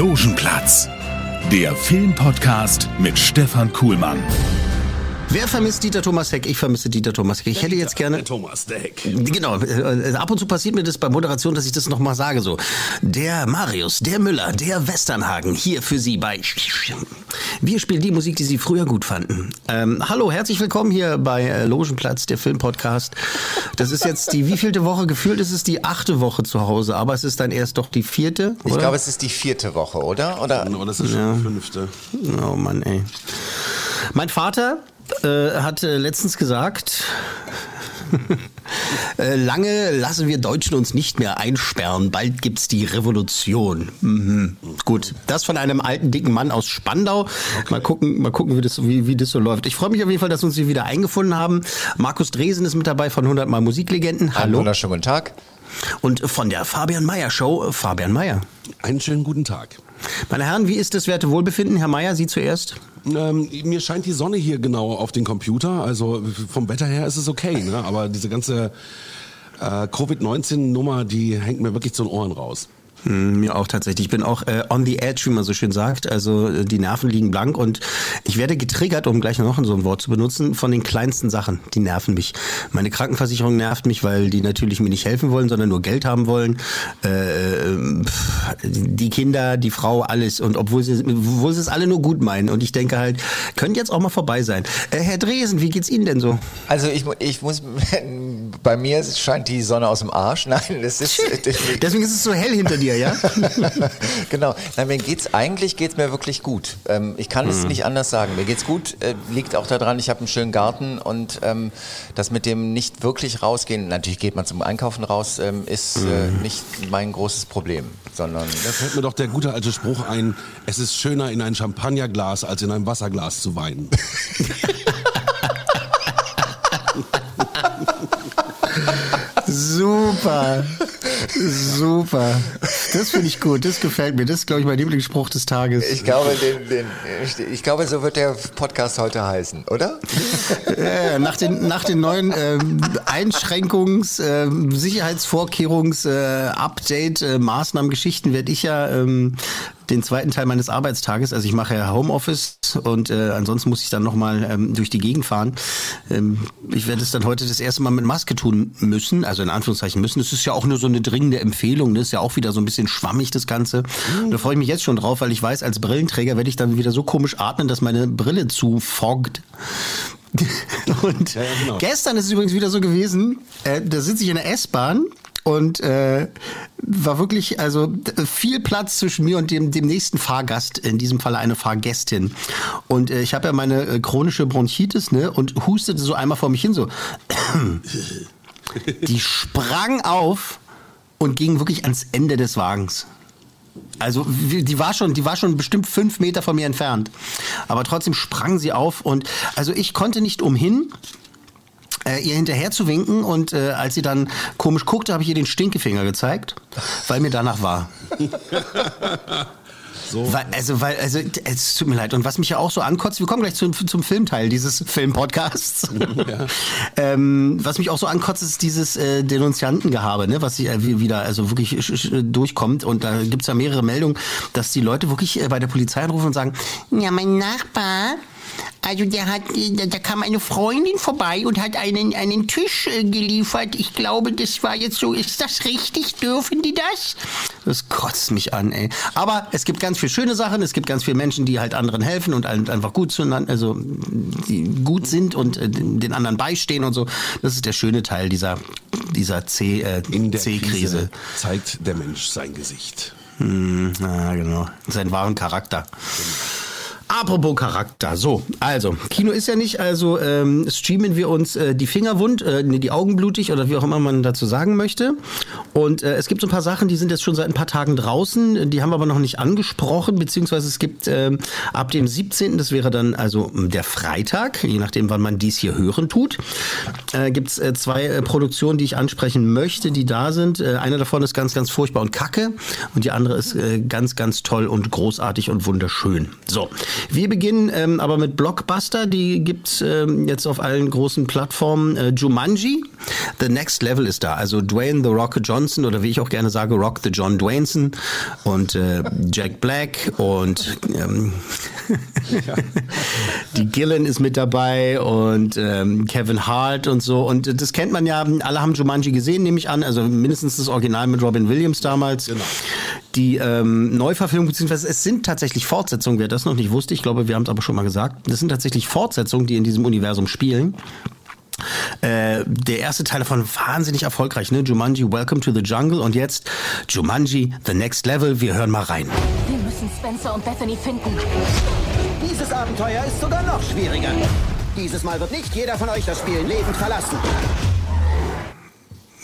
Logenplatz, der Filmpodcast mit Stefan Kuhlmann. Wer vermisst Dieter Thomas Heck? Ich vermisse Dieter Thomas Heck. Ich hätte jetzt gerne. Der Thomas, der Heck. Genau, äh, ab und zu passiert mir das bei Moderation, dass ich das nochmal sage. So, der Marius, der Müller, der Westernhagen, hier für Sie bei. Wir spielen die Musik, die Sie früher gut fanden. Ähm, hallo, herzlich willkommen hier bei äh, Logenplatz, der Filmpodcast. Das ist jetzt die wievielte Woche? Gefühlt ist es die achte Woche zu Hause, aber es ist dann erst doch die vierte. Ich oder? glaube, es ist die vierte Woche, oder? Oder? Oh, das ist schon die fünfte. Oh Mann, ey. Mein Vater äh, hat äh, letztens gesagt, äh, lange lassen wir Deutschen uns nicht mehr einsperren, bald gibt's die Revolution. Mhm. Gut, das von einem alten, dicken Mann aus Spandau. Mal gucken, mal gucken wie, das, wie, wie das so läuft. Ich freue mich auf jeden Fall, dass wir uns hier wieder eingefunden haben. Markus Dresen ist mit dabei von 100 Mal Musiklegenden. Einen Hallo. wunderschönen guten Tag. Und von der Fabian Meyer Show, äh, Fabian Meyer. Einen schönen guten Tag. Meine Herren, wie ist das werte Wohlbefinden? Herr Meyer, Sie zuerst. Ähm, mir scheint die Sonne hier genau auf den Computer. Also vom Wetter her ist es okay, ne? aber diese ganze äh, Covid-19-Nummer, die hängt mir wirklich zu den Ohren raus. Hm, Mir auch tatsächlich. Ich bin auch äh, on the edge, wie man so schön sagt. Also äh, die Nerven liegen blank und ich werde getriggert, um gleich noch so ein Wort zu benutzen, von den kleinsten Sachen. Die nerven mich. Meine Krankenversicherung nervt mich, weil die natürlich mir nicht helfen wollen, sondern nur Geld haben wollen. Äh, pff, die Kinder, die Frau, alles. Und obwohl sie, obwohl sie es alle nur gut meinen. Und ich denke halt, könnte jetzt auch mal vorbei sein. Äh, Herr Dresen, wie geht's Ihnen denn so? Also ich, ich muss, bei mir scheint die Sonne aus dem Arsch. Nein, das ist, Deswegen ist es so hell hinter dir, ja? genau. Nein, mir geht's eigentlich geht's mir wirklich gut. Ähm, ich kann Mhm. es nicht anders sagen. Mir geht's gut. Äh, liegt auch daran, ich habe einen schönen Garten und ähm, das mit dem nicht wirklich rausgehen. Natürlich geht man zum Einkaufen raus, ähm, ist äh, Mhm. nicht mein großes Problem, sondern Da fällt mir doch der gute alte Spruch ein, es ist schöner in ein Champagnerglas als in ein Wasserglas zu weinen. Super. Super. Das finde ich gut. Das gefällt mir. Das ist, glaube ich, mein Lieblingsspruch des Tages. ich glaube, den, den, ich glaube, so wird der Podcast heute heißen, oder? Äh, nach, den, nach den neuen ähm, Einschränkungs-, ähm, Sicherheitsvorkehrungs-, äh, Update, äh, Maßnahmen, Geschichten werde ich ja ähm, den zweiten Teil meines Arbeitstages, also ich mache ja Homeoffice und äh, ansonsten muss ich dann nochmal ähm, durch die Gegend fahren. Ähm, ich werde es dann heute das erste Mal mit Maske tun müssen, also in Anführungszeichen müssen. Es ist ja auch nur so eine dringende Empfehlung, das ist ja auch wieder so ein bisschen schwammig das Ganze. Da freue ich mich jetzt schon drauf, weil ich weiß, als Brillenträger werde ich dann wieder so komisch atmen, dass meine Brille zufoggt. Und Ja, ja, genau. gestern ist es übrigens wieder so gewesen, äh, da sitze ich in der S-Bahn und äh, war wirklich also viel Platz zwischen mir und dem, dem nächsten Fahrgast, in diesem Falle eine Fahrgästin. Und äh, ich habe ja meine äh, chronische Bronchitis, ne, und hustete so einmal vor mich hin so. Die sprang auf und ging wirklich ans Ende des Wagens. Also die war schon, die war schon bestimmt fünf Meter von mir entfernt. Aber trotzdem sprang sie auf und also ich konnte nicht umhin, äh, ihr hinterher zu winken und äh, als sie dann komisch guckte, habe ich ihr den Stinkefinger gezeigt, weil mir danach war. So. Weil, also, weil, also, es tut mir leid. Und was mich ja auch so ankotzt, wir kommen gleich zum, zum Filmteil dieses Filmpodcasts. ähm, was mich auch so ankotzt, ist dieses äh, Denunziantengehabe, ne, was äh, wieder also wirklich sch- sch- durchkommt. Und da gibt's ja mehrere Meldungen, dass die Leute wirklich äh, bei der Polizei anrufen und sagen, ja, mein Nachbar, also der hat, da, da kam eine Freundin vorbei und hat einen, einen Tisch äh, geliefert. Ich glaube, das war jetzt so, ist das richtig? Dürfen die das? Das kotzt mich an, ey. Aber es gibt ganz viele schöne Sachen, es gibt ganz viele Menschen, die halt anderen helfen und ein- einfach gut zueinander, also die gut sind und äh, den anderen beistehen und so. Das ist der schöne Teil dieser, dieser C, äh, In der C-Krise. Krise zeigt der Mensch sein Gesicht. Hm, ja, genau. Seinen wahren Charakter. Apropos Charakter. So, also, Kino ist ja nicht, also ähm, streamen wir uns äh, die Finger wund, äh, die Augen blutig oder wie auch immer man dazu sagen möchte. Und äh, es gibt so ein paar Sachen, die sind jetzt schon seit ein paar Tagen draußen, die haben wir aber noch nicht angesprochen, beziehungsweise es gibt ähm, ab dem 17., das wäre dann also der Freitag, je nachdem, wann man dies hier hören tut, äh, gibt es äh, zwei äh, Produktionen, die ich ansprechen möchte, die da sind. Äh, eine davon ist ganz, ganz furchtbar und kacke und die andere ist äh, ganz, ganz toll und großartig und wunderschön. So, wir beginnen ähm, aber mit Blockbuster, die gibt's ähm, jetzt auf allen großen Plattformen. Äh, Jumanji, The Next Level ist da. Also Dwayne The Rock Johnson oder wie ich auch gerne sage, Rock the John Dwayneson und äh, Jack Black und ähm, die Gillen ist mit dabei und ähm, Kevin Hart und so. Und das kennt man ja, alle haben Jumanji gesehen, nehme ich an. Also mindestens das Original mit Robin Williams damals. Genau. Die ähm, Neuverfilmung, beziehungsweise es sind tatsächlich Fortsetzungen, wer das noch nicht wusste, ich glaube, wir haben es aber schon mal gesagt. Das sind tatsächlich Fortsetzungen, die in diesem Universum spielen. Äh, der erste Teil davon wahnsinnig erfolgreich, ne? Jumanji Welcome to the Jungle und jetzt Jumanji The Next Level. Wir hören mal rein. Wir müssen Spencer und Bethany finden. Dieses Abenteuer ist sogar noch schwieriger. Dieses Mal wird nicht jeder von euch das Spiel lebend verlassen.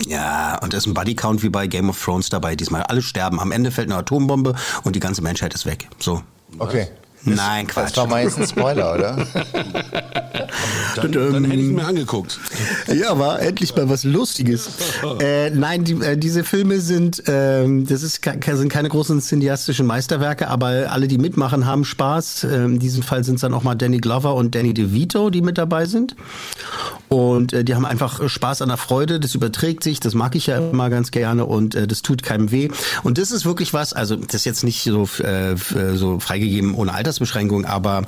Ja, und es ist ein Bodycount wie bei Game of Thrones dabei. Diesmal alle sterben. Am Ende fällt eine Atombombe und die ganze Menschheit ist weg. So. Okay. Nein, Quatsch. Das war mal jetzt ein Spoiler, oder? Dann, dann hätte ich mir angeguckt. Ja, war endlich mal was Lustiges. Äh, nein, die, äh, diese Filme sind, ähm, das ist, sind keine großen cineastischen Meisterwerke, aber alle, die mitmachen, haben Spaß. Ähm, in diesem Fall sind es dann auch mal Danny Glover und Danny DeVito, die mit dabei sind. Und äh, die haben einfach Spaß an der Freude. Das überträgt sich, das mag ich ja immer ganz gerne und äh, das tut keinem weh. Und das ist wirklich was, also das ist jetzt nicht so, äh, so freigegeben ohne Altersbeschränkung, aber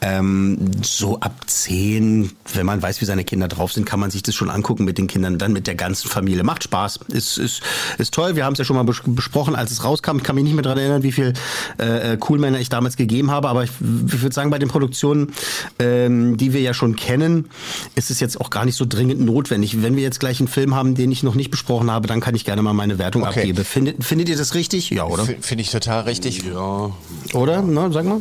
ähm, so ab zehn, wenn man weiß, wie seine Kinder drauf sind, kann man sich das schon angucken mit den Kindern, dann mit der ganzen Familie. Macht Spaß, ist, ist, ist toll. Wir haben es ja schon mal besprochen, als es rauskam. Ich kann mich nicht mehr daran erinnern, wie viel äh, Coolmänner ich damals gegeben habe, aber ich, ich würde sagen, bei den Produktionen, ähm, die wir ja schon kennen, ist es jetzt auch gar nicht so dringend notwendig. Wenn wir jetzt gleich einen Film haben, den ich noch nicht besprochen habe, dann kann ich gerne mal meine Wertung Okay. abgeben. Findet, findet ihr das richtig? Ja, oder? F- Finde ich total richtig. Ja, Oder? Na, sag mal.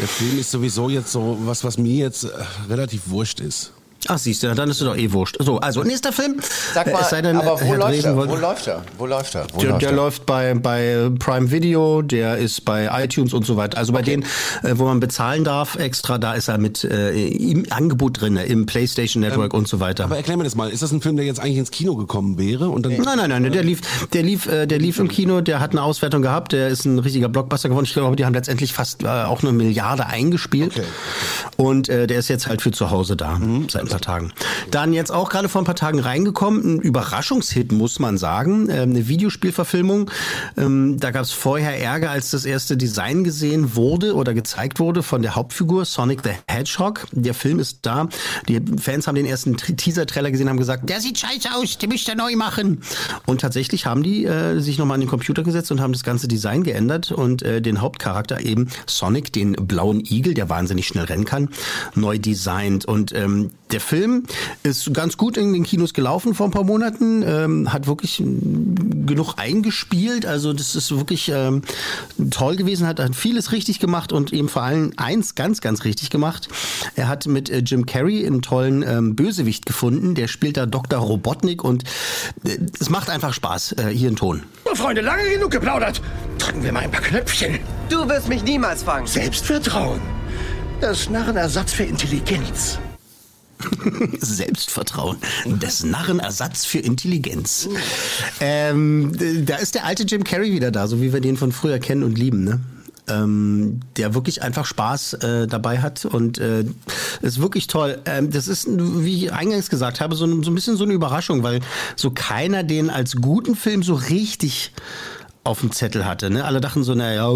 der Film ist sowieso jetzt so was, was mir jetzt äh, relativ wurscht ist. Ach, siehst du, dann ist es doch eh wurscht. So, also nächster Film. Sag Äh, mal, denn, aber wo läuft Dresen er? Wo läuft er? Wo läuft er? Wo Der, läuft der er? läuft bei, bei Prime Video, der ist bei iTunes und so weiter. Also bei denen, äh, wo man bezahlen darf extra, da ist er mit äh, im Angebot drin, im PlayStation Network und so weiter. Aber erklär mir das mal, ist das ein Film, der jetzt eigentlich ins Kino gekommen wäre? Und dann, Nein, nein, nein, der lief, der lief, äh, der lief im Kino, der hat eine Auswertung gehabt, der ist ein richtiger Blockbuster geworden. Ich glaube, die haben letztendlich fast äh, auch eine Milliarde eingespielt. Okay. Und der ist jetzt halt für zu Hause da, seit ein paar Tagen. Dann jetzt auch gerade vor ein paar Tagen reingekommen, ein Überraschungshit, muss man sagen, ähm, eine Videospielverfilmung. Ähm, da gab es vorher Ärger, als das erste Design gesehen wurde oder gezeigt wurde von der Hauptfigur Sonic the Hedgehog. Der Film ist da. Die Fans haben den ersten Teaser-Trailer gesehen, haben gesagt, der sieht scheiße aus, den müsst ihr neu machen. Und tatsächlich haben die äh, sich nochmal an den Computer gesetzt und haben das ganze Design geändert und äh, den Hauptcharakter eben Sonic, den blauen Igel, der wahnsinnig schnell rennen kann, neu designt. Und ähm, der Film ist ganz gut in den Kinos gelaufen vor ein paar Monaten, ähm, hat wirklich genug eingespielt. Also das ist wirklich ähm, toll gewesen, hat, hat vieles richtig gemacht und eben vor allem eins ganz, ganz richtig gemacht. Er hat mit äh, Jim Carrey einen tollen ähm, Bösewicht gefunden. Der spielt da Dr. Robotnik und äh, es macht einfach Spaß. Äh, hier ein Ton. So, Freunde, lange genug geplaudert. Drücken wir mal ein paar Knöpfchen. Du wirst mich niemals fangen. Selbstvertrauen. Das Narrenersatz für Intelligenz. Selbstvertrauen. Des Narren Ersatz für Intelligenz. Ähm, da ist der alte Jim Carrey wieder da, so wie wir den von früher kennen und lieben, ne? Ähm, der wirklich einfach Spaß äh, dabei hat und äh, ist wirklich toll. Ähm, das ist, wie ich eingangs gesagt habe, so, so ein bisschen so eine Überraschung, weil so keiner den als guten Film so richtig auf dem Zettel hatte. Ne? Alle dachten so, naja,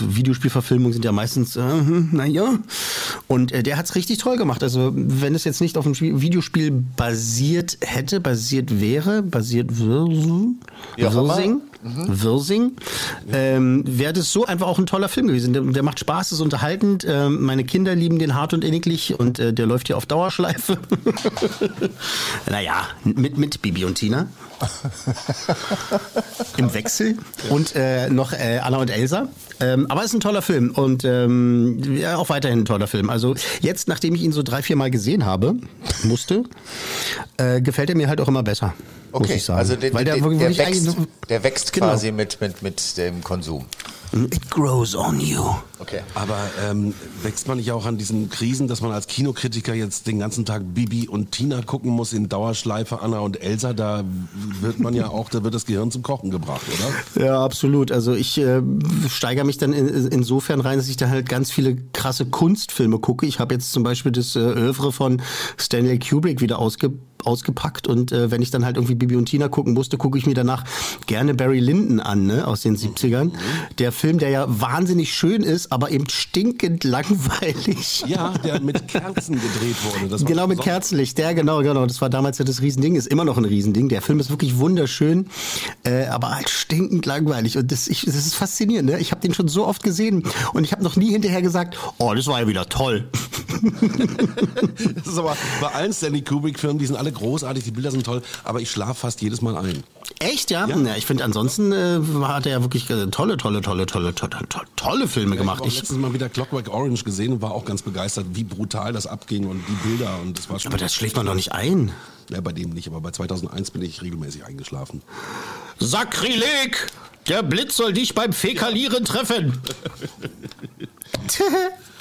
Videospielverfilmungen sind ja meistens, äh, naja. Und äh, der hat's richtig toll gemacht. Also wenn es jetzt nicht auf dem Spiel- Videospiel basiert hätte, basiert wäre, basiert würde. Wirsing, Wirsing. Ähm, Wäre das so einfach auch ein toller Film gewesen. Der, der macht Spaß, ist unterhaltend. Ähm, meine Kinder lieben den hart und inniglich und äh, der läuft hier auf Dauerschleife. naja, mit, mit Bibi und Tina. Im Wechsel. Und äh, noch äh, Anna und Elsa. Ähm, aber es ist ein toller Film und ähm, ja, auch weiterhin ein toller Film. Also jetzt, nachdem ich ihn so drei, vier Mal gesehen habe, musste, äh, gefällt er mir halt auch immer besser. Muss Okay, ich sagen. also der, Weil der, der, der, wächst, der wächst Genau. quasi mit, mit, mit dem Konsum. It grows on you. Okay. Aber ähm, wächst man nicht auch an diesen Krisen, dass man als Kinokritiker jetzt den ganzen Tag Bibi und Tina gucken muss in Dauerschleife, Anna und Elsa? Da wird man ja auch, da wird das Gehirn zum Kochen gebracht, oder? Ja, absolut. Also ich äh, steigere mich dann in, insofern rein, dass ich da halt ganz viele krasse Kunstfilme gucke. Ich habe jetzt zum Beispiel das äh, Övre von Stanley Kubrick wieder ausge, ausgepackt und äh, wenn ich dann halt irgendwie Bibi und Tina gucken musste, gucke ich mir danach gerne Barry Lyndon an, ne, aus den 70ern. Der Film, der ja wahnsinnig schön ist, aber eben stinkend langweilig. Ja, der mit Kerzen gedreht wurde. Genau, mit. Kerzenlicht, ja, genau, genau. Das war damals ja das Riesending, ist immer noch ein Riesending. Der Film ist wirklich wunderschön, äh, aber halt stinkend langweilig. Und das, ich, das ist faszinierend, ne? Ich habe den schon so oft gesehen und ich habe noch nie hinterher gesagt, oh, das war ja wieder toll. Das ist aber bei allen Stanley Kubrick-Filmen, die sind alle großartig, die Bilder sind toll, aber ich schlafe fast jedes Mal ein. Echt, ja? Ja. ja ich finde, ansonsten äh, hat er ja wirklich äh, tolle, tolle, tolle, tolle, tolle, tolle, tolle Filme Ich gemacht. habe Ich, letztens mal wieder Clockwork Orange gesehen und war auch ganz begeistert, wie brutal das abging und die Bilder und das war schon. aber das schläft man doch nicht ein. Ja, bei dem nicht, aber bei 2001 bin ich regelmäßig eingeschlafen. Sakrileg! Der Blitz soll dich beim Fäkalieren treffen.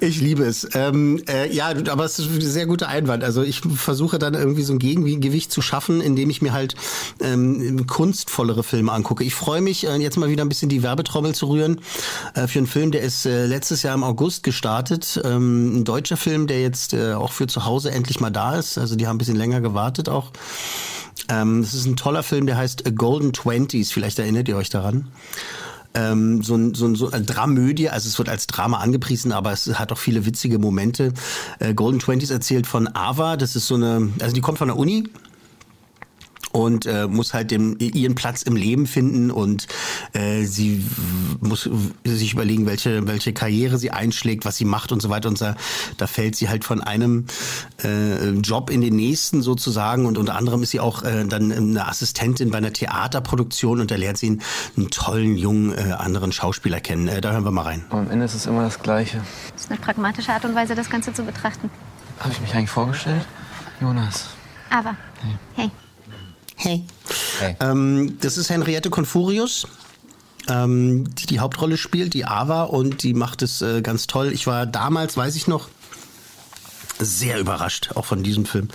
Ich liebe es. Ähm, äh, ja, aber es ist ein sehr guter Einwand. Also ich versuche dann irgendwie so ein Gegengewicht zu schaffen, indem ich mir halt ähm, kunstvollere Filme angucke. Ich freue mich, äh, jetzt mal wieder ein bisschen die Werbetrommel zu rühren äh, für einen Film, der ist äh, letztes Jahr im August gestartet. Ähm, ein deutscher Film, der jetzt äh, auch für zu Hause endlich mal da ist. Also die haben ein bisschen länger gewartet auch. Ähm, das ist ein toller Film, der heißt A Golden Twenties. Vielleicht erinnert ihr euch daran. Ähm, so, ein, so, ein, so eine Dramödie, also es wird als Drama angepriesen, aber es hat auch viele witzige Momente. Äh, Golden Twenties erzählt von Ava, das ist so eine, also die kommt von der Uni und äh, muss halt den, ihren Platz im Leben finden und äh, sie muss sich überlegen, welche, welche Karriere sie einschlägt, was sie macht und so weiter und so. Da fällt sie halt von einem äh, Job in den nächsten sozusagen und unter anderem ist sie auch äh, dann eine Assistentin bei einer Theaterproduktion und da lernt sie einen, einen tollen jungen äh, anderen Schauspieler kennen. Äh, da hören wir mal rein. Und am Ende ist es immer das Gleiche. Das ist eine pragmatische Art und Weise, das Ganze zu betrachten. Habe ich mich eigentlich vorgestellt? Jonas. Aber, hey, Hey. Hey. Ähm, das ist Henriette Confurius, ähm, die die Hauptrolle spielt, die Ava, und die macht es äh, ganz toll. Ich war damals, weiß ich noch, sehr überrascht, auch von diesem Film.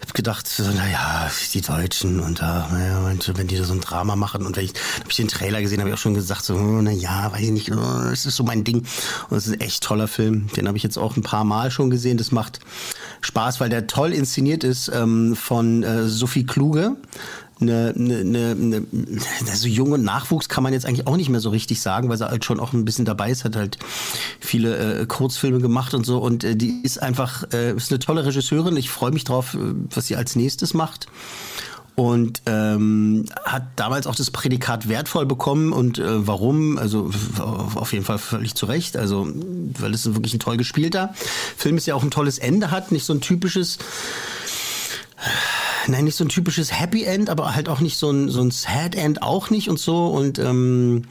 Ich habe gedacht, naja, die Deutschen und da, naja, wenn die da so ein Drama machen und wenn ich, hab ich den Trailer gesehen, habe ich auch schon gesagt, so, oh, naja, weiß ich nicht, oh, das ist so mein Ding. Und es ist ein echt toller Film. Den habe ich jetzt auch ein paar Mal schon gesehen. Das macht Spaß, weil der toll inszeniert ist ähm, von äh, Sophie Kluge. Eine, eine, eine, eine, also jung und Nachwuchs kann man jetzt eigentlich auch nicht mehr so richtig sagen, weil sie halt schon auch ein bisschen dabei ist, hat halt viele äh, Kurzfilme gemacht und so und äh, die ist einfach, äh, ist eine tolle Regisseurin. Ich freue mich drauf, äh, was sie als nächstes macht und ähm, hat damals auch das Prädikat wertvoll bekommen. Und äh, warum? Also auf jeden Fall völlig zu Recht, also weil es wirklich ein toll gespielter Film ist ja auch ein tolles Ende hat, nicht so ein typisches Nein, nicht so ein typisches Happy End, aber halt auch nicht so ein, so ein Sad End auch nicht und so. Und ähm,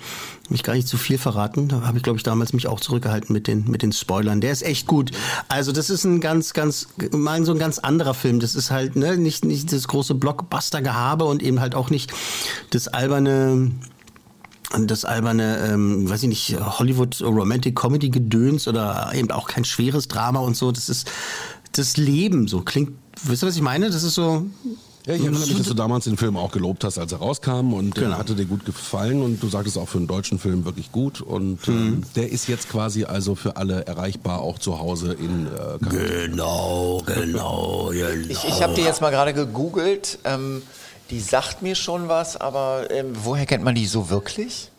will ich gar nicht zu viel verraten. Da habe ich, glaube ich, damals mich auch zurückgehalten mit den, mit den Spoilern. Der ist echt gut. Also das ist ein ganz, ganz, mal so ein ganz anderer Film. Das ist halt ne, nicht, nicht das große Blockbuster-Gehabe und eben halt auch nicht das alberne das alberne, ähm, weiß ich nicht, Hollywood Romantic Comedy Gedöns oder eben auch kein schweres Drama und so. Das ist das Leben so. Klingt, wisst ihr, was ich meine? Das ist so. Ja, ich erinnere mich, dass du damals den Film auch gelobt hast, als er rauskam und Genau. der hatte dir gut gefallen und du sagtest auch für einen deutschen Film wirklich gut und ähm, der ist jetzt quasi also für alle erreichbar, auch zu Hause in äh. Genau, genau, genau. Ich, ich habe die jetzt mal gerade gegoogelt. Ähm, die sagt mir schon was, aber ähm, woher kennt man die so wirklich?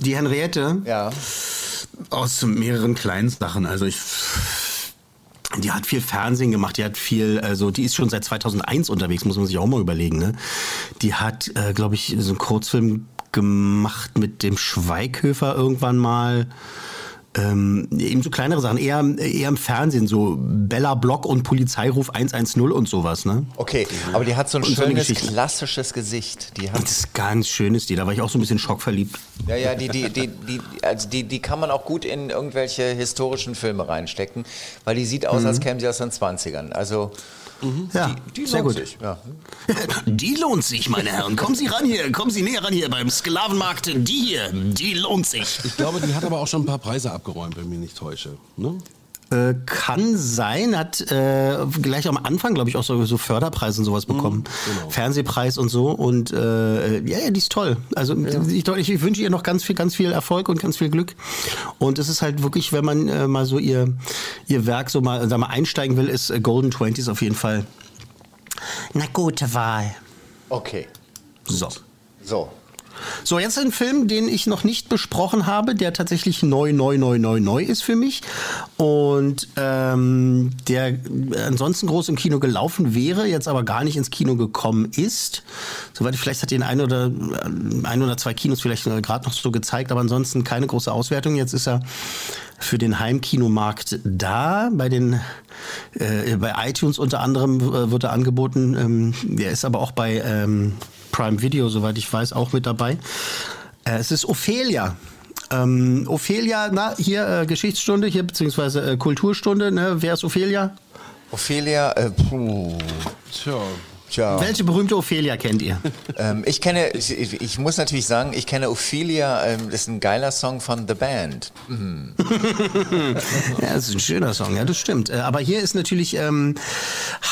Die Henriette Ja. aus mehreren kleinen Sachen. Also ich. Die hat viel Fernsehen gemacht, die hat viel, also die ist schon seit 2001 unterwegs, muss man sich auch mal überlegen. Ne? Die hat, äh, glaube ich, so einen Kurzfilm gemacht mit dem Schweighöfer irgendwann mal. Ähm, eben so kleinere Sachen, eher, eher im Fernsehen, so Bella Block und Polizeiruf 110 und sowas, ne? Okay, aber die hat so ein Und so schönes, Geschichte. klassisches Gesicht. Die hat Das ist ganz schönes die, da war ich auch so ein bisschen schockverliebt. Ja, ja, die, die, die, die, also die, die kann man auch gut in irgendwelche historischen Filme reinstecken, weil die sieht aus, Mhm. als käme sie aus den 20ern. Also, Ja, die sehr lohnt gut. sich. Ja. Die lohnt sich, meine Herren. Kommen Sie ran hier, kommen Sie näher ran hier beim Sklavenmarkt. Die hier, die lohnt sich. Ich glaube, die hat aber auch schon ein paar Preise abgeräumt, wenn ich mich nicht täusche. Ne? Äh, kann sein, hat äh, gleich am Anfang, glaube ich, auch so, so Förderpreise und sowas bekommen. Fernsehpreis und so. Und äh, ja, ja, die ist toll. Also ich, ich, ich wünsche ihr noch ganz viel, ganz viel Erfolg und ganz viel Glück. Und es ist halt wirklich, wenn man äh, mal so ihr, ihr Werk so mal, sag mal einsteigen will, ist äh, Golden Twenties auf jeden Fall eine gute Wahl. Okay, So. so. So, jetzt ein Film, den ich noch nicht besprochen habe, der tatsächlich neu, neu, neu, neu, neu ist für mich. Und ähm, der ansonsten groß im Kino gelaufen wäre, jetzt aber gar nicht ins Kino gekommen ist. Soweit ich vielleicht hat den ein oder, ein oder zwei Kinos vielleicht gerade noch so gezeigt, aber ansonsten keine große Auswertung. Jetzt ist er für den Heimkinomarkt da. Bei den äh, bei iTunes unter anderem äh, wird er angeboten. Ähm, der ist aber auch bei ähm, Prime Video, soweit ich weiß, auch mit dabei. Äh, es ist Ophelia. Ähm, Ophelia, na, hier äh, Geschichtsstunde, hier beziehungsweise äh, Kulturstunde, ne? Wer ist Ophelia? Ophelia, äh, puh. Tja. Tja. Welche berühmte Ophelia kennt ihr? Ähm, ich kenne, ich, ich muss natürlich sagen, ich kenne Ophelia, ähm, das ist ein geiler Song von The Band. Mhm. ja, das ist ein schöner Song, ja, das stimmt. Äh, aber hier ist natürlich ähm,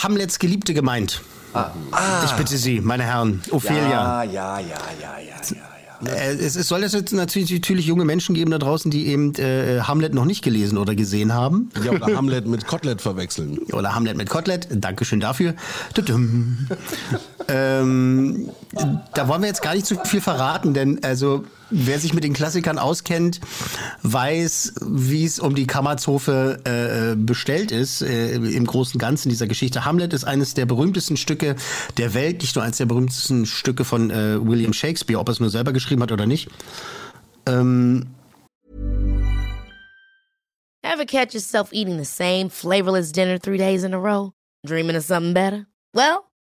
Hamlets Geliebte gemeint. Ah. Ich bitte Sie, meine Herren, Ophelia. Ja, ja, ja, ja, ja, ja. Äh, Es, es soll jetzt jetzt natürlich, natürlich junge Menschen geben da draußen, die eben äh, Hamlet noch nicht gelesen oder gesehen haben. Ja, oder Hamlet mit Kotelett verwechseln. Oder Hamlet mit Kotelett. Dankeschön dafür. Ähm, da wollen wir jetzt gar nicht zu viel verraten, denn also wer sich mit den Klassikern auskennt, weiß, wie es um die Kammerzofe äh, bestellt ist äh, im großen Ganzen dieser Geschichte. Hamlet ist eines der berühmtesten Stücke der Welt, nicht nur eines der berühmtesten Stücke von äh, William Shakespeare, ob er es nur selber geschrieben hat oder nicht. Ähm, Ever catch yourself eating the same flavorless dinner three days in a row? Dreaming of something better? Well,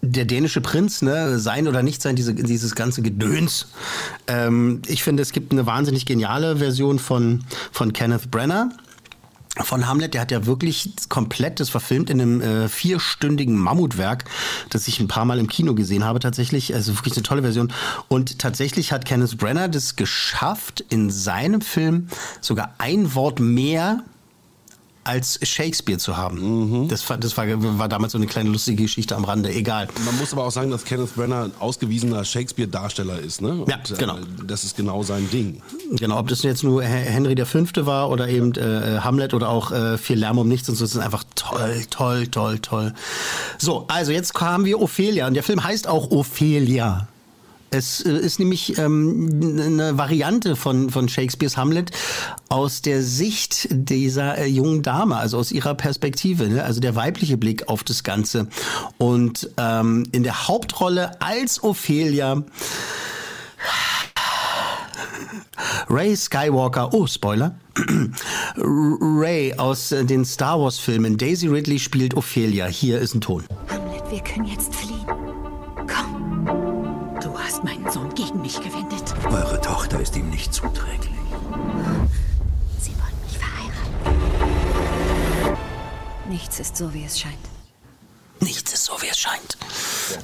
Der dänische Prinz, ne, sein oder nicht sein, diese, dieses ganze Gedöns. Ähm, ich finde, es gibt eine wahnsinnig geniale Version von, von Kenneth Brenner. Von Hamlet, der hat ja wirklich komplett das verfilmt in einem äh, vierstündigen Mammutwerk, das ich ein paar Mal im Kino gesehen habe tatsächlich. Also wirklich eine tolle Version. Und tatsächlich hat Kenneth Brenner das geschafft, in seinem Film sogar ein Wort mehr als Shakespeare zu haben. Das, war, das war, war damals so eine kleine lustige Geschichte am Rande. Egal. Man muss aber auch sagen, dass Kenneth Brenner ein ausgewiesener Shakespeare-Darsteller ist. Ne? Und, Ja, genau. Äh, das ist genau sein Ding. Genau, ob das jetzt nur He- Henry V. war oder eben äh, Hamlet oder auch äh, Viel Lärm um nichts und so, das ist einfach toll, toll, toll, toll. So, also jetzt haben wir Ophelia und der Film heißt auch Ophelia. Es äh, ist nämlich ähm, eine Variante von, von Shakespeares Hamlet aus der Sicht dieser äh, jungen Dame, also aus ihrer Perspektive, ne? also der weibliche Blick auf das Ganze. Und ähm, in der Hauptrolle als Ophelia Ray Skywalker, oh Spoiler, Ray aus äh, den Star Wars Filmen. Daisy Ridley spielt Ophelia. Hier ist ein Ton. Hamlet, wir können jetzt fliehen. Tochter ist ihm nicht zuträglich. Sie wollen mich verheiraten. Nichts ist so, wie es scheint. Nichts ist so, wie es scheint.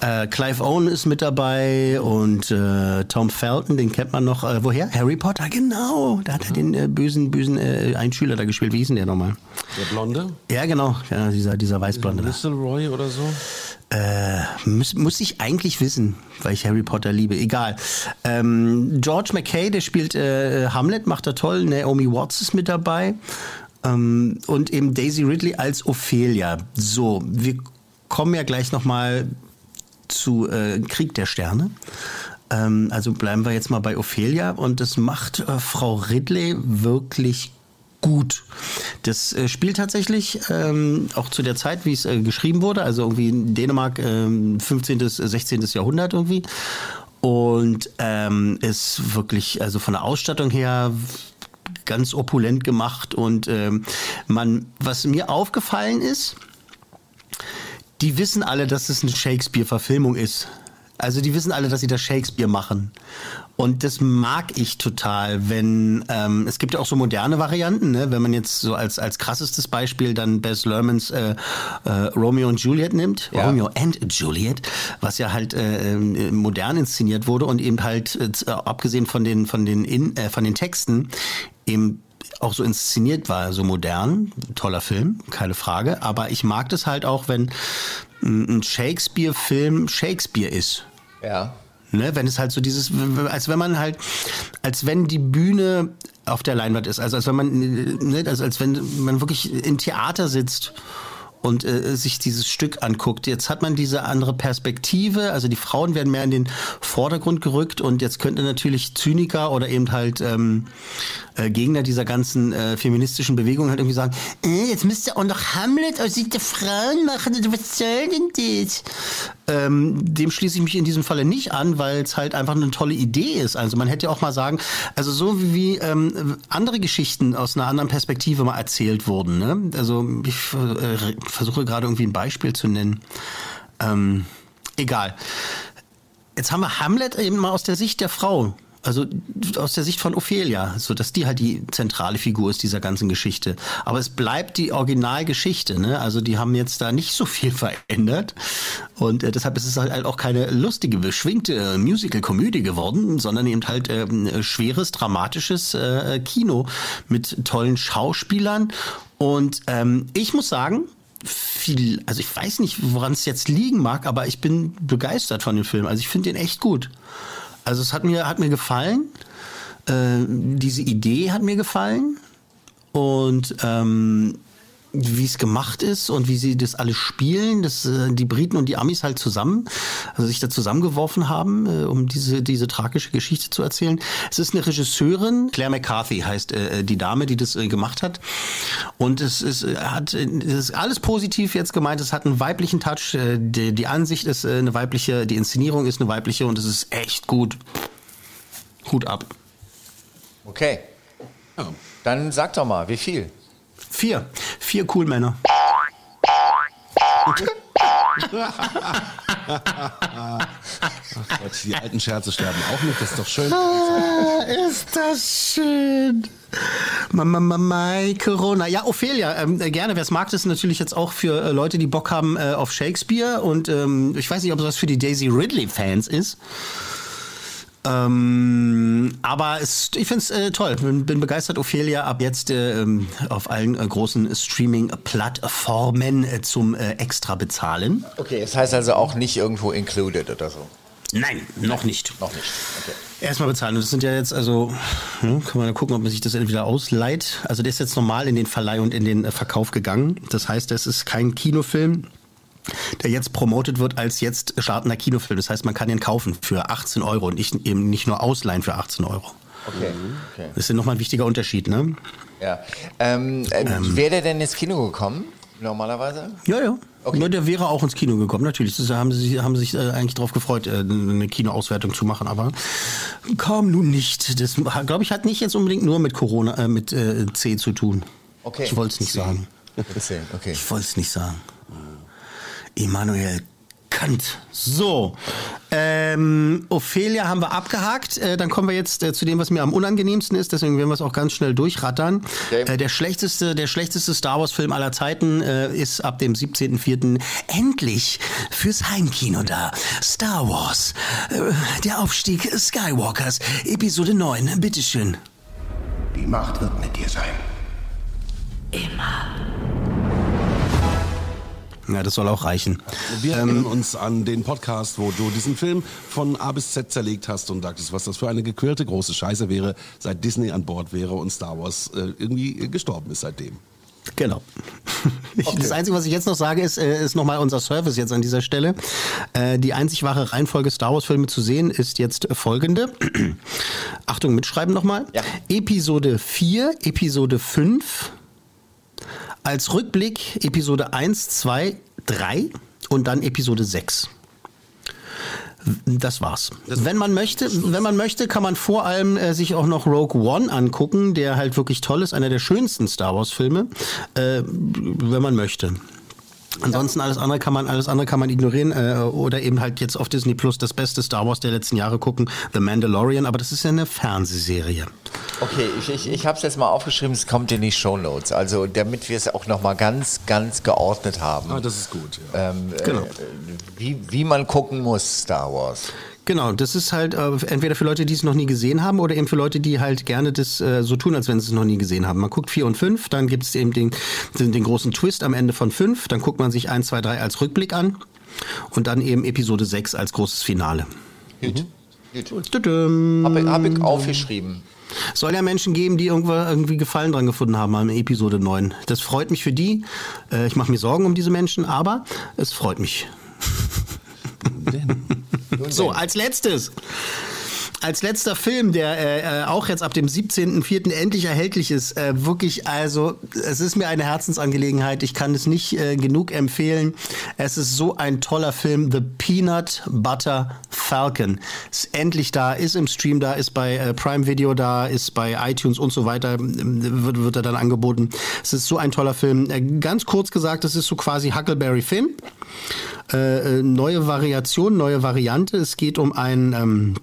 Äh, Clive Owen ist mit dabei und äh, Tom Felton, den kennt man noch. Äh, woher? Harry Potter, genau. Da hat er den äh, bösen, bösen äh, Einschüler da gespielt. Wie hieß denn der nochmal? Der Blonde? Ja, genau. Ja, dieser, dieser Weißblonde. Little Roy oder so? Äh, muss, muss ich eigentlich wissen, weil ich Harry Potter liebe. Egal. Ähm, George McKay, der spielt äh, Hamlet, macht er toll. Naomi Watts ist mit dabei. Ähm, und eben Daisy Ridley als Ophelia. So, wir kommen ja gleich nochmal zu äh, Krieg der Sterne. Ähm, also bleiben wir jetzt mal bei Ophelia. Und das macht äh, Frau Ridley wirklich gut. Das äh, spielt tatsächlich ähm, auch zu der Zeit, wie es äh, geschrieben wurde, also irgendwie in Dänemark äh, 15., 16. Jahrhundert irgendwie. Und ähm, ist wirklich, also von der Ausstattung her ganz opulent gemacht. Und ähm, man, was mir aufgefallen ist, die wissen alle, dass es eine Shakespeare-Verfilmung ist. Also die wissen alle, dass sie das Shakespeare machen. Und das mag ich total, wenn ähm, es gibt ja auch so moderne Varianten, ne? wenn man jetzt so als als krassestes Beispiel dann Bess Lermans äh, äh, Romeo und Juliet nimmt, ja. Romeo and Juliet, was ja halt äh, modern inszeniert wurde und eben halt äh, abgesehen von den von den in, äh, von den Texten eben auch so inszeniert war, so modern, toller Film, keine Frage. Aber ich mag das halt auch, wenn ein Shakespeare-Film Shakespeare ist. Ja. Ne, wenn es halt so dieses, als wenn man halt, als wenn die Bühne auf der Leinwand ist, also als wenn man, ne, also als wenn man wirklich im Theater sitzt und äh, sich dieses Stück anguckt. Jetzt hat man diese andere Perspektive, also die Frauen werden mehr in den Vordergrund gerückt und jetzt könnte natürlich Zyniker oder eben halt ähm, äh, Gegner dieser ganzen äh, feministischen Bewegung halt irgendwie sagen, äh, jetzt müsst ihr auch noch Hamlet aus der Frauen machen, was soll denn das? Ähm, dem schließe ich mich in diesem Falle nicht an, weil es halt einfach eine tolle Idee ist. Also man hätte ja auch mal sagen, also so wie, wie ähm, andere Geschichten aus einer anderen Perspektive mal erzählt wurden. Ne? Also ich äh, versuche gerade irgendwie ein Beispiel zu nennen. Ähm, egal. Jetzt haben wir Hamlet eben mal aus der Sicht der Frau also aus der Sicht von Ophelia, so dass die halt die zentrale Figur ist dieser ganzen Geschichte. Aber es bleibt die Originalgeschichte, ne? Also die haben jetzt da nicht so viel verändert und äh, deshalb ist es halt auch keine lustige, beschwingte äh, Musical-Komödie geworden, sondern eben halt äh, schweres, dramatisches äh, Kino mit tollen Schauspielern. Und ähm, ich muss sagen, viel, also ich weiß nicht, woran es jetzt liegen mag, aber ich bin begeistert von dem Film. Also ich finde den echt gut. Also es hat mir, hat mir gefallen. Äh, diese Idee hat mir gefallen. Und ähm, wie es gemacht ist und wie sie das alles spielen, dass äh, die Briten und die Amis halt zusammen, also sich da zusammengeworfen haben, äh, um diese diese tragische Geschichte zu erzählen. Es ist eine Regisseurin, Claire McCarthy heißt äh, die Dame, die das äh, gemacht hat, und es ist äh, hat es ist alles positiv jetzt gemeint. Es hat einen weiblichen Touch, äh, die, die Ansicht ist äh, eine weibliche, die Inszenierung ist eine weibliche und es ist echt gut. Hut ab. Okay. Dann sag doch mal, wie viel? Vier. Vier cool Männer. Gott, die alten Scherze sterben auch nicht, das ist doch schön. Ah, ist das schön. Mama, Mama, Corona. Ja, Ophelia, ähm, gerne. Wer es mag, das ist natürlich jetzt auch für äh, Leute, die Bock haben äh, auf Shakespeare. Und ähm, ich weiß nicht, ob das für die Daisy Ridley-Fans ist. Ähm, aber es, ich finde es äh, toll. Bin, bin, begeistert. Ophelia ab jetzt äh, ähm, auf allen äh, großen Streaming-Plattformen äh, zum äh, extra bezahlen. Okay, es das heißt also auch nicht irgendwo included oder so. Nein, noch nicht. Noch nicht. Okay. Erstmal bezahlen. Das sind ja jetzt, also, hm, kann man gucken, ob man sich das entweder ausleiht. Also, der ist jetzt normal in den Verleih und in den äh, Verkauf gegangen. Das heißt, das ist kein Kinofilm der jetzt promotet wird als jetzt startender Kinofilm. Das heißt, man kann den kaufen für 18 Euro und nicht, eben nicht nur ausleihen für 18 Euro. Okay. okay. Das ist ja nochmal ein wichtiger Unterschied, ne? Ja. Ähm, äh, ähm, wäre der denn ins Kino gekommen, normalerweise? Ja, ja. Okay. Ja, der wäre auch ins Kino gekommen, natürlich. Das haben sie haben sich äh, eigentlich darauf gefreut, äh, eine Kinoauswertung zu machen, aber kam nun nicht. Das, glaube ich, hat nicht jetzt unbedingt nur mit Corona, äh, mit äh, C zu tun. Okay. Ich wollte es nicht sagen. Okay. Ich wollte es nicht sagen. Immanuel Kant. So, ähm, Ophelia haben wir abgehakt. Äh, dann kommen wir jetzt äh, zu dem, was mir am unangenehmsten ist. Deswegen werden wir es auch ganz schnell durchrattern. Okay. Äh, der schlechteste, der schlechteste Star Wars Film aller Zeiten äh, ist ab dem 17.04. endlich fürs Heimkino da. Star Wars, äh, der Aufstieg Skywalkers, Episode 9. Bitteschön. Die Macht wird mit dir sein. Immer. Ja, das soll auch reichen. Wir erinnern uns an den Podcast, wo du diesen Film von A bis Z zerlegt hast und sagtest, was das für eine gequirlte große Scheiße wäre, seit Disney an Bord wäre und Star Wars äh, irgendwie gestorben ist seitdem. Genau. Okay. Das Einzige, was ich jetzt noch sage, ist, äh, ist nochmal unser Service jetzt an dieser Stelle. Äh, die einzig wahre Reihenfolge Star Wars-Filme zu sehen ist jetzt folgende. Achtung, mitschreiben nochmal. Ja. Episode 4, Episode 5. Als Rückblick Episode 1, 2, 3 und dann Episode 6. Das war's. Das wenn man möchte, wenn man möchte, kann man vor allem äh, sich auch noch Rogue One angucken, der halt wirklich toll ist, einer der schönsten Star Wars Filme, äh, wenn man möchte. Ansonsten alles andere kann man alles andere kann man ignorieren äh, oder eben halt jetzt auf Disney Plus das beste Star Wars der letzten Jahre gucken, The Mandalorian, aber das ist ja eine Fernsehserie. Okay, ich, ich, ich habe es jetzt mal aufgeschrieben, es kommt in die Show Notes, also damit wir es auch noch mal ganz ganz geordnet haben. Ah, das ist gut. Ja. Ähm, genau. Äh, wie, wie man gucken muss Star Wars. Genau, das ist halt äh, entweder für Leute, die es noch nie gesehen haben, oder eben für Leute, die halt gerne das äh, so tun, als wenn sie es noch nie gesehen haben. Man guckt vier und fünf, dann gibt es eben den, den, den, großen Twist am Ende von fünf, dann guckt man sich eins, zwei, drei als Rückblick an und dann eben Episode sechs als großes Finale. Gut. Mhm. Gut. Habe hab ich aufgeschrieben. Soll ja Menschen geben, die irgendwo irgendwie Gefallen dran gefunden haben an Episode 9. Das freut mich für die. Äh, ich mache mir Sorgen um diese Menschen, aber es freut mich. so, als letztes als letzter Film, der äh, äh auch jetzt ab dem 17.04. endlich erhältlich ist, äh, wirklich, also es ist mir eine Herzensangelegenheit. Ich kann es nicht äh, genug empfehlen. Es ist so ein toller Film, The Peanut Butter Falcon. Ist endlich da, ist im Stream da, ist bei äh, Prime Video da, ist bei iTunes und so weiter, wird, wird er dann angeboten. Es ist so ein toller Film. Äh, ganz kurz gesagt, es ist so quasi Huckleberry Finn. Äh, neue Variation, neue Variante. Es geht um ein ähm,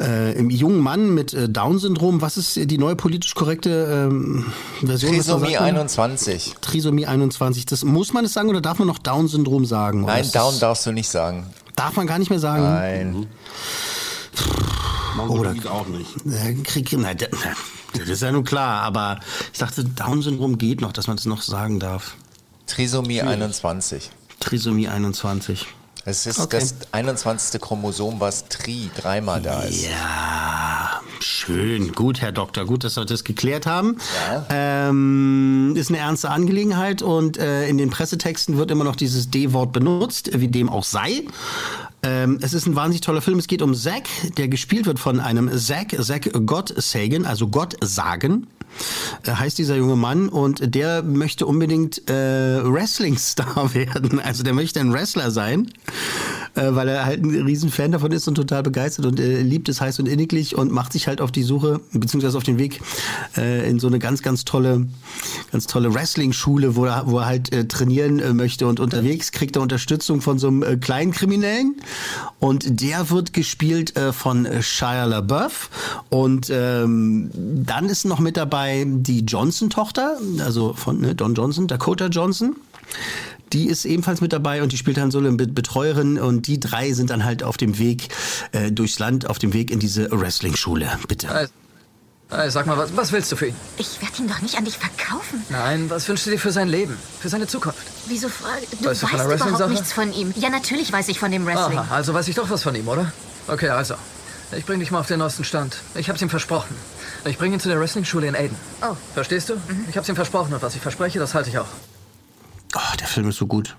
äh, im jungen Mann mit äh, Down-Syndrom. Was ist die neue politisch korrekte ähm, Version? Trisomie 21. Trisomie 21. Das muss man es sagen oder darf man noch Down-Syndrom sagen? Nein, Down darfst du nicht sagen. Darf man gar nicht mehr sagen? Nein. Oder auch nicht. Krieg, nein, das ist ja nun klar, aber ich dachte, Down-Syndrom geht noch, dass man es noch sagen darf. Trisomie 21. Trisomie 21. Es ist okay. das 21. Chromosom, was Tri dreimal da ist. Ja, schön. Gut, Herr Doktor. Gut, dass wir das geklärt haben. Ja. Ähm, ist eine ernste Angelegenheit und äh, in den Pressetexten wird immer noch dieses D-Wort benutzt, wie dem auch sei. Ähm, es ist ein wahnsinnig toller Film. Es geht um Zack, der gespielt wird von einem Zack, Zack Gott Sagan, also Gott sagen äh, heißt dieser junge Mann und der möchte unbedingt äh, Wrestling-Star werden. Also der möchte ein Wrestler sein, weil er halt ein riesen Fan davon ist und total begeistert und äh, liebt es heiß und inniglich und macht sich halt auf die Suche beziehungsweise auf den Weg äh, in so eine ganz ganz tolle ganz tolle Wrestling-Schule, wo er wo er halt äh, trainieren äh, möchte und unterwegs kriegt er Unterstützung von so einem äh, kleinen Kriminellen und der wird gespielt äh, von Shia LaBeouf und ähm, dann ist noch mit dabei dabei die Johnson-Tochter, also von ne, Don Johnson, Dakota Johnson. Die ist ebenfalls mit dabei und die spielt dann so eine Betreuerin und die drei sind dann halt auf dem Weg äh, durchs Land, auf dem Weg in diese Wrestling-Schule. Bitte. Hey, sag mal, was, was willst du für ihn? Ich werde ihn doch nicht an dich verkaufen. Nein, was wünschst du dir für sein Leben? Für seine Zukunft? Wieso fragst du? Weißt, du weißt überhaupt nichts von ihm. Ja, natürlich weiß ich von dem Wrestling. Aha, also weiß ich doch was von ihm, oder? Okay, also. Ich bring dich mal auf den neuesten Stand. Ich hab's ihm versprochen. Ich bringe ihn zu der Wrestling-Schule in Aiden. Oh. Verstehst du? Mhm. Ich hab's ihm versprochen und was ich verspreche, das halte ich auch. Oh, der Film ist so gut.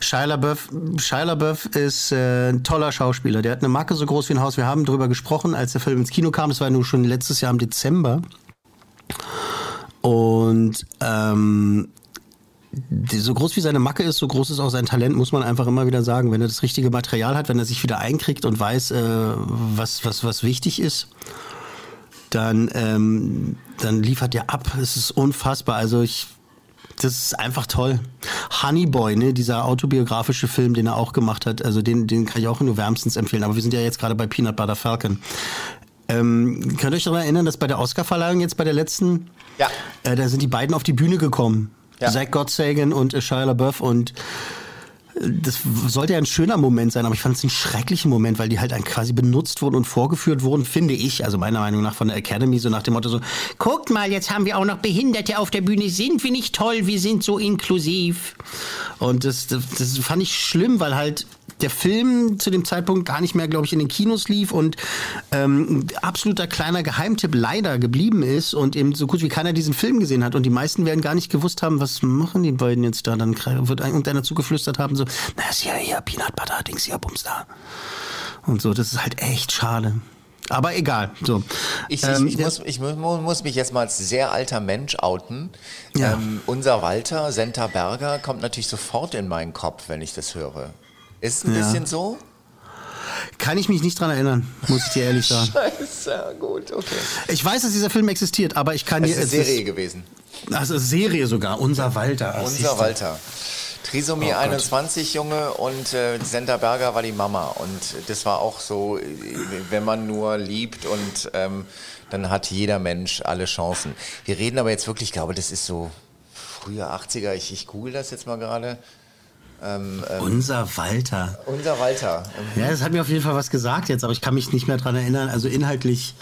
Shia LaBeouf, ist äh, ein toller Schauspieler. Der hat eine Marke so groß wie ein Haus. Wir haben darüber gesprochen, als der Film ins Kino kam. Das war nur schon letztes Jahr im Dezember. Und ähm, so groß wie seine Macke ist, so groß ist auch sein Talent, muss man einfach immer wieder sagen. Wenn er das richtige Material hat, wenn er sich wieder einkriegt und weiß, äh, was, was, was wichtig ist, dann, ähm, dann liefert er ab. Es ist unfassbar. Also ich, das ist einfach toll. Honey Boy, ne, dieser autobiografische Film, den er auch gemacht hat, also den, den kann ich auch nur wärmstens empfehlen. Aber wir sind ja jetzt gerade bei Peanut Butter Falcon. Ähm, könnt ihr euch daran erinnern, dass bei der Oscarverleihung jetzt bei der letzten, ja. äh, da sind die beiden auf die Bühne gekommen. Ja. Zach Gottsagen und Shia LaBeouf und das sollte ja ein schöner Moment sein, aber ich fand es ein schrecklicher Moment, weil die halt quasi benutzt wurden und vorgeführt wurden, finde ich, also meiner Meinung nach von der Academy, so nach dem Motto so, guckt mal, jetzt haben wir auch noch Behinderte auf der Bühne, sind wir nicht toll, wir sind so inklusiv. Und das, das, das fand ich schlimm, weil halt der Film zu dem Zeitpunkt gar nicht mehr, glaube ich, in den Kinos lief und ähm, absoluter kleiner Geheimtipp leider geblieben ist und eben so gut wie keiner diesen Film gesehen hat und die meisten werden gar nicht gewusst haben, was machen die beiden jetzt da. Dann wird irgendeiner zugeflüstert haben, so, na, ist ja hier Peanut Butter, Dings hier, Bums da. Und so, das ist halt echt schade. Aber egal. So. Ich, ich, ähm, ich, muss, ich, muss, mich jetzt mal als sehr alter Mensch outen. Ja. Ähm, unser Walter, Senta Berger, kommt natürlich sofort in meinen Kopf, wenn ich das höre. Ist es ein ja. bisschen so? Kann ich mich nicht dran erinnern, muss ich dir ehrlich sagen. Scheiße, gut, okay. Ich weiß, dass dieser Film existiert, aber ich kann dir. Es ist eine Serie ist, gewesen. Also Serie sogar, unser Walter. Unser Walter. Trisomie oh 21 Junge und äh, Senta Berger war die Mama und das war auch so, wenn man nur liebt und ähm, dann hat jeder Mensch alle Chancen. Wir reden aber jetzt wirklich, ich glaube, das ist so frühe 80er, ich, ich google das jetzt mal gerade. Ähm, ähm, unser Walter. Unser Walter. Mhm. Ja, das hat mir auf jeden Fall was gesagt jetzt, aber ich kann mich nicht mehr daran erinnern. Also inhaltlich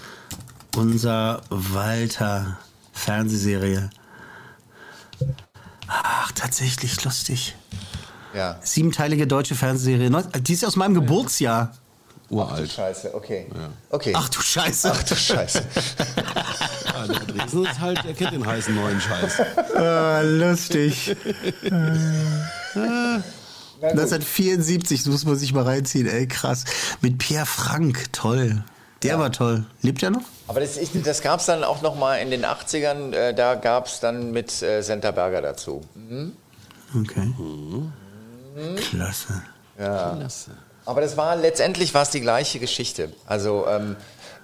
unser Walter Fernsehserie. Ach, tatsächlich lustig. Ja. Siebenteilige deutsche Fernsehserie. Die ist aus meinem Geburtsjahr. Uralt. Ach du Scheiße, okay. Ja. okay. Ach du Scheiße. Ach du Scheiße. ja, der Dresden ist halt, er kennt den heißen neuen Scheiß. Ah, lustig. 1974, das muss man sich mal reinziehen, ey, krass. Mit Pierre Frank, toll. Der ja. war toll. Lebt er noch? Aber das, das gab es dann auch noch mal in den 80ern, äh, da gab es dann mit äh, Senta Berger dazu. Mhm. Okay. Mhm. Klasse. Ja. Klasse. Aber das war letztendlich war es die gleiche Geschichte. Also ähm,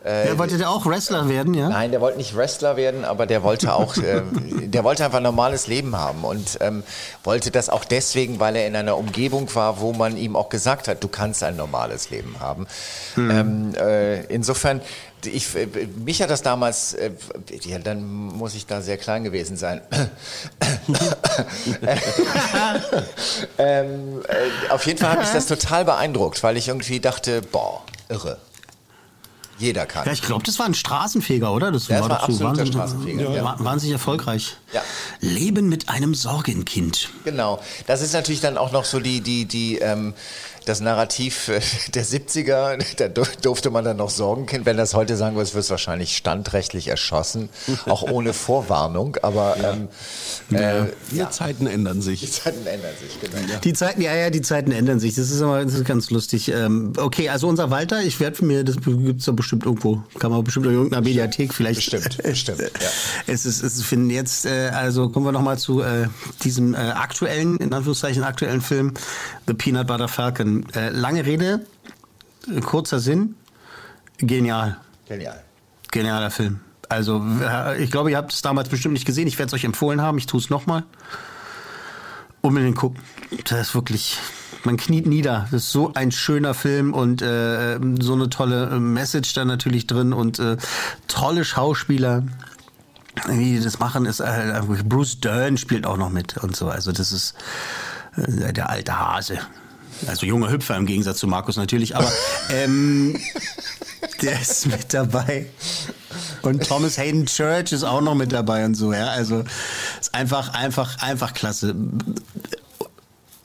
äh, ja, wollte der auch Wrestler werden, ja? Nein, der wollte nicht Wrestler werden, aber der wollte auch, äh, der wollte einfach ein normales Leben haben und ähm, wollte das auch deswegen, weil er in einer Umgebung war, wo man ihm auch gesagt hat, du kannst ein normales Leben haben. Hm. Ähm, äh, insofern, ich, äh, mich hat das damals, äh, ja, dann muss ich da sehr klein gewesen sein. ähm, äh, auf jeden Fall hat mich das total beeindruckt, weil ich irgendwie dachte, boah, irre. Jeder kann. Ja, ich glaube, das war ein Straßenfeger, oder? Das, ja, war, das war absoluter wahnsinnig, Straßenfeger. Ja. Wahnsinnig erfolgreich. Ja. Leben mit einem Sorgenkind. Genau. Das ist natürlich dann auch noch so die, die, die, ähm, das Narrativ äh, der 70er, da durfte man dann noch Sorgenkind, wenn das heute sagen würde, wird es wahrscheinlich standrechtlich erschossen, auch ohne Vorwarnung, aber ja. ähm, äh, die ja. Zeiten ändern sich. Die Zeiten ändern sich, genau. Ja. Die Zeiten, ja, ja, die Zeiten ändern sich. Das ist aber das ist ganz lustig. Ähm, okay, also unser Walter, ich werde mir, das gibt es doch bestimmt irgendwo, kann man bestimmt in irgendeiner Mediathek vielleicht. Bestimmt, bestimmt, ja. Es ist, es ist, finden jetzt, äh, also kommen wir nochmal zu äh, diesem äh, aktuellen, in Anführungszeichen aktuellen Film, The Peanut Butter Falcon äh, lange Rede, kurzer Sinn, genial. Genial. Genialer Film. Also, äh, ich glaube, ihr habt es damals bestimmt nicht gesehen. Ich werde es euch empfohlen haben. Ich tue es nochmal. Unbedingt gucken. Das ist wirklich, man kniet nieder. Das ist so ein schöner Film und äh, so eine tolle äh, Message da natürlich drin und äh, tolle Schauspieler. Wie die das machen, ist äh, Bruce Dern spielt auch noch mit und so. Also das ist äh, der alte Hase. Also junger Hüpfer im Gegensatz zu Markus natürlich, aber ähm, der ist mit dabei. Und Thomas Hayden Church ist auch noch mit dabei und so, ja. Also ist einfach, einfach, einfach klasse.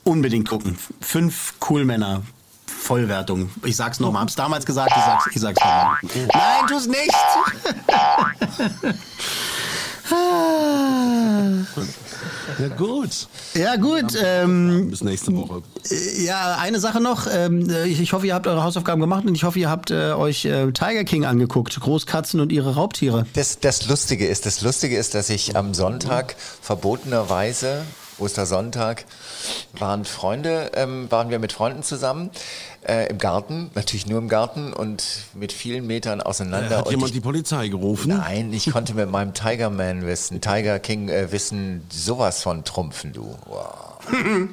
Unbedingt gucken. Fünf cool Männer. Vollwertung. Ich sag's nochmal. Hab's damals gesagt, ich sag's, ich sag's nochmal. Nein, tu's nicht! Ja, gut. Ja, gut. Ähm, Bis nächste Woche. Äh, ja, eine Sache noch. Ähm, ich, ich, hoffe, ihr habt eure Hausaufgaben gemacht und ich hoffe, ihr habt äh, euch äh, Tiger King angeguckt. Großkatzen und ihre Raubtiere. Das, das Lustige ist, das Lustige ist, dass ich am Sonntag verbotenerweise Ostersonntag waren Freunde, ähm, waren wir mit Freunden zusammen äh, im Garten, natürlich nur im Garten und mit vielen Metern auseinander. Hat jemand ich, die Polizei gerufen? Nein, ich konnte mit meinem Tiger Man wissen, Tiger King äh, wissen, sowas von trumpfen, du. Wow.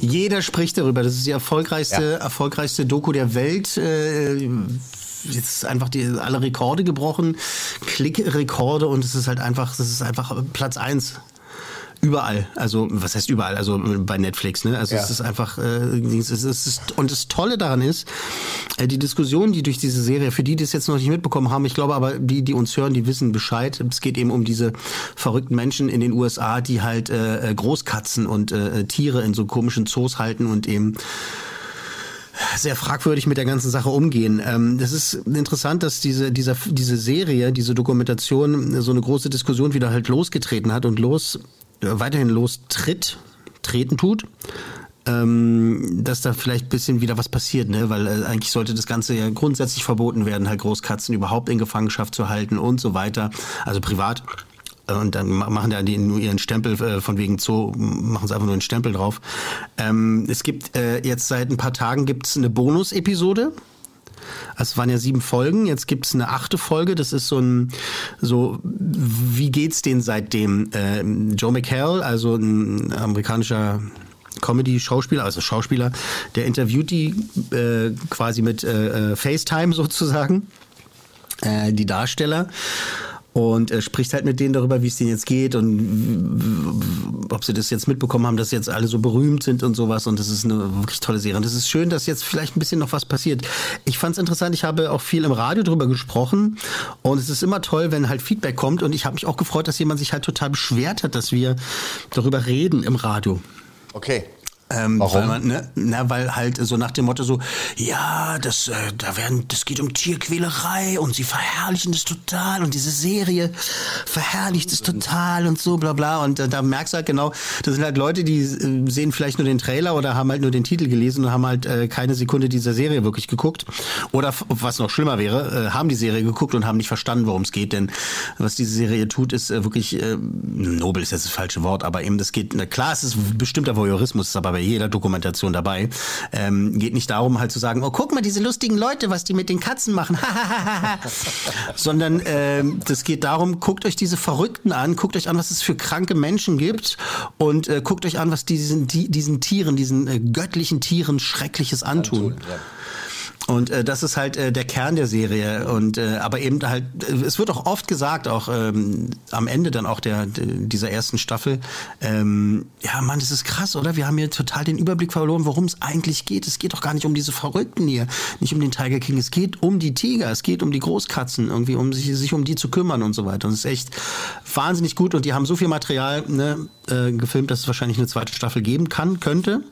Jeder spricht darüber. Das ist die erfolgreichste, ja. erfolgreichste Doku der Welt. Äh, jetzt ist einfach die, alle Rekorde gebrochen, Klickrekorde und es ist halt einfach, das ist einfach Platz eins überall. Also was heißt überall? Also bei Netflix. Ne? Also ja. es ist einfach, äh, es ist, es ist, und das Tolle daran ist, äh, die Diskussion, die durch diese Serie, für die, die es jetzt noch nicht mitbekommen haben, ich glaube aber, die, die uns hören, die wissen Bescheid. Es geht eben um diese verrückten Menschen in den USA, die halt äh, äh, Großkatzen und äh, Tiere in so komischen Zoos halten und eben sehr fragwürdig mit der ganzen Sache umgehen. Ähm, das ist interessant, dass diese, dieser, diese Serie, diese Dokumentation so eine große Diskussion wieder halt losgetreten hat und los, äh, weiterhin lostritt, treten tut. Ähm, dass da vielleicht ein bisschen wieder was passiert, ne? Weil äh, eigentlich sollte das Ganze ja grundsätzlich verboten werden, halt Großkatzen überhaupt in Gefangenschaft zu halten und so weiter. Also privat. Und dann machen da die nur ihren Stempel äh, von wegen Zoo, machen sie einfach nur einen Stempel drauf. Ähm, es gibt äh, jetzt seit ein paar Tagen gibt's eine Bonus-Episode. Also es waren ja sieben Folgen, jetzt gibt's eine achte Folge. Das ist so ein, so, wie geht's denen seitdem? Äh, Joe McHale, also ein amerikanischer Comedy-Schauspieler, also Schauspieler, der interviewt die äh, quasi mit äh, äh FaceTime sozusagen, äh, die Darsteller und er spricht halt mit denen darüber, wie es denen jetzt geht und ob sie das jetzt mitbekommen haben, dass jetzt alle so berühmt sind und sowas. Und das ist eine wirklich tolle Serie. Und es ist schön, dass jetzt vielleicht ein bisschen noch was passiert. Ich fand es interessant, ich habe auch viel im Radio darüber gesprochen und es ist immer toll, wenn halt Feedback kommt. Und ich habe mich auch gefreut, dass jemand sich halt total beschwert hat, dass wir darüber reden im Radio. Okay. Ähm, Warum? Weil man, ne, na, weil halt so nach dem Motto so, ja, das, äh, da werden, das geht um Tierquälerei und sie verherrlichen das total und diese Serie verherrlicht es total und so, bla bla. Und äh, da merkst du halt genau, das sind halt Leute, die äh, sehen vielleicht nur den Trailer oder haben halt nur den Titel gelesen und haben halt äh, keine Sekunde dieser Serie wirklich geguckt. Oder was noch schlimmer wäre, äh, haben die Serie geguckt und haben nicht verstanden, worum es geht. Denn was diese Serie tut, ist äh, wirklich, nobel ist jetzt das falsche Wort, aber eben das geht, na, klar, es ist bestimmter Voyeurismus, ist aber bei jeder Dokumentation dabei. Ähm, geht nicht darum, halt zu sagen, oh, guck mal, diese lustigen Leute, was die mit den Katzen machen. Sondern ähm, das geht darum, guckt euch diese Verrückten an, guckt euch an, was es für kranke Menschen gibt und äh, guckt euch an, was diesen, die, diesen Tieren, diesen äh, göttlichen Tieren Schreckliches antun. antun ja. Und äh, das ist halt äh, der Kern der Serie. Und äh, aber eben halt, äh, es wird auch oft gesagt, auch ähm, am Ende dann auch der, dieser ersten Staffel, ähm, ja, Mann, das ist krass, oder? Wir haben hier total den Überblick verloren, worum es eigentlich geht. Es geht doch gar nicht um diese Verrückten hier, nicht um den Tiger King. Es geht um die Tiger, es geht um die Großkatzen, irgendwie, um sich, sich um die zu kümmern und so weiter. Und es ist echt wahnsinnig gut. Und die haben so viel Material ne, äh, gefilmt, dass es wahrscheinlich eine zweite Staffel geben kann, könnte.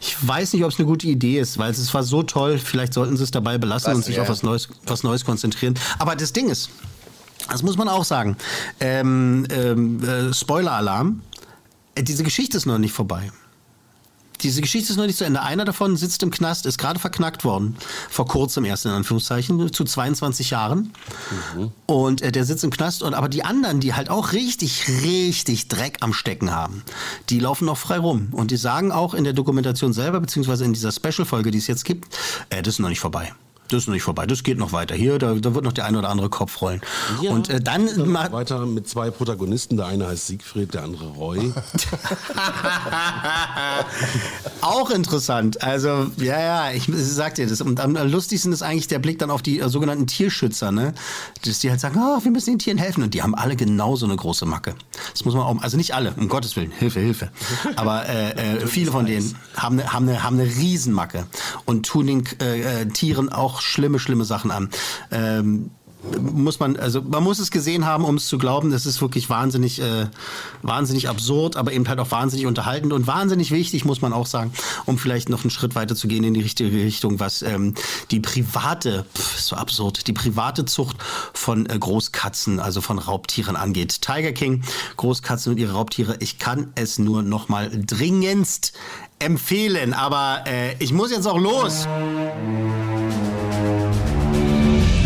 Ich weiß nicht, ob es eine gute Idee ist, weil es war so toll. Vielleicht sollten sie es dabei belassen was, und sich ja. auf was Neues, was Neues konzentrieren. Aber das Ding ist, das muss man auch sagen. Ähm, ähm, äh, Spoiler-Alarm. Äh, diese Geschichte ist noch nicht vorbei diese Geschichte ist noch nicht zu Ende. Einer davon sitzt im Knast, ist gerade verknackt worden, vor kurzem erst in Anführungszeichen, zu 22 Jahren. Mhm. Und äh, der sitzt im Knast. Und aber die anderen, die halt auch richtig, richtig Dreck am Stecken haben, die laufen noch frei rum. Und die sagen auch in der Dokumentation selber, beziehungsweise in dieser Special-Folge, die es jetzt gibt, äh, das ist noch nicht vorbei das ist noch nicht vorbei. Das geht noch weiter. Hier, da, da wird noch der eine oder andere Kopf rollen. Ja, und äh, dann weiter mit zwei Protagonisten. Der eine heißt Siegfried, der andere Roy. Auch interessant. Also ja, ja, ich, ich sag dir das. Und am lustigsten ist eigentlich der Blick dann auf die äh, sogenannten Tierschützer, ne? Dass die halt sagen, oh, wir müssen den Tieren helfen. Und die haben alle genauso eine große Macke. Das muss man auch, also nicht alle, um Gottes Willen, Hilfe, Hilfe. Aber äh, äh, viele von denen haben eine, haben eine, haben eine Riesenmacke und tun den äh, äh Tieren auch schlimme, schlimme Sachen an. Ähm, muss man, also man muss es gesehen haben, um es zu glauben. Das ist wirklich wahnsinnig, äh, wahnsinnig absurd, aber eben halt auch wahnsinnig unterhaltend und wahnsinnig wichtig, muss man auch sagen, um vielleicht noch einen Schritt weiter zu gehen in die richtige Richtung, was ähm, die private, pff, so absurd, die private Zucht von äh, Großkatzen, also von Raubtieren angeht. Tiger King, Großkatzen und ihre Raubtiere, ich kann es nur noch mal dringendst empfehlen, aber äh, ich muss jetzt auch los.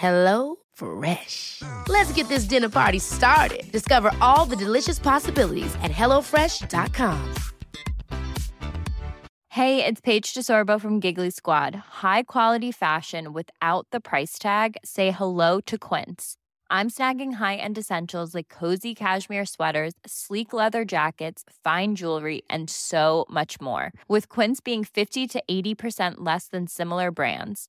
Hello Fresh. Let's get this dinner party started. Discover all the delicious possibilities at hellofresh.com. Hey, it's Paige DeSorbo from Giggly Squad. High quality fashion without the price tag? Say hello to Quince. I'm snagging high end essentials like cozy cashmere sweaters, sleek leather jackets, fine jewelry, and so much more. With Quince being 50 to 80% less than similar brands.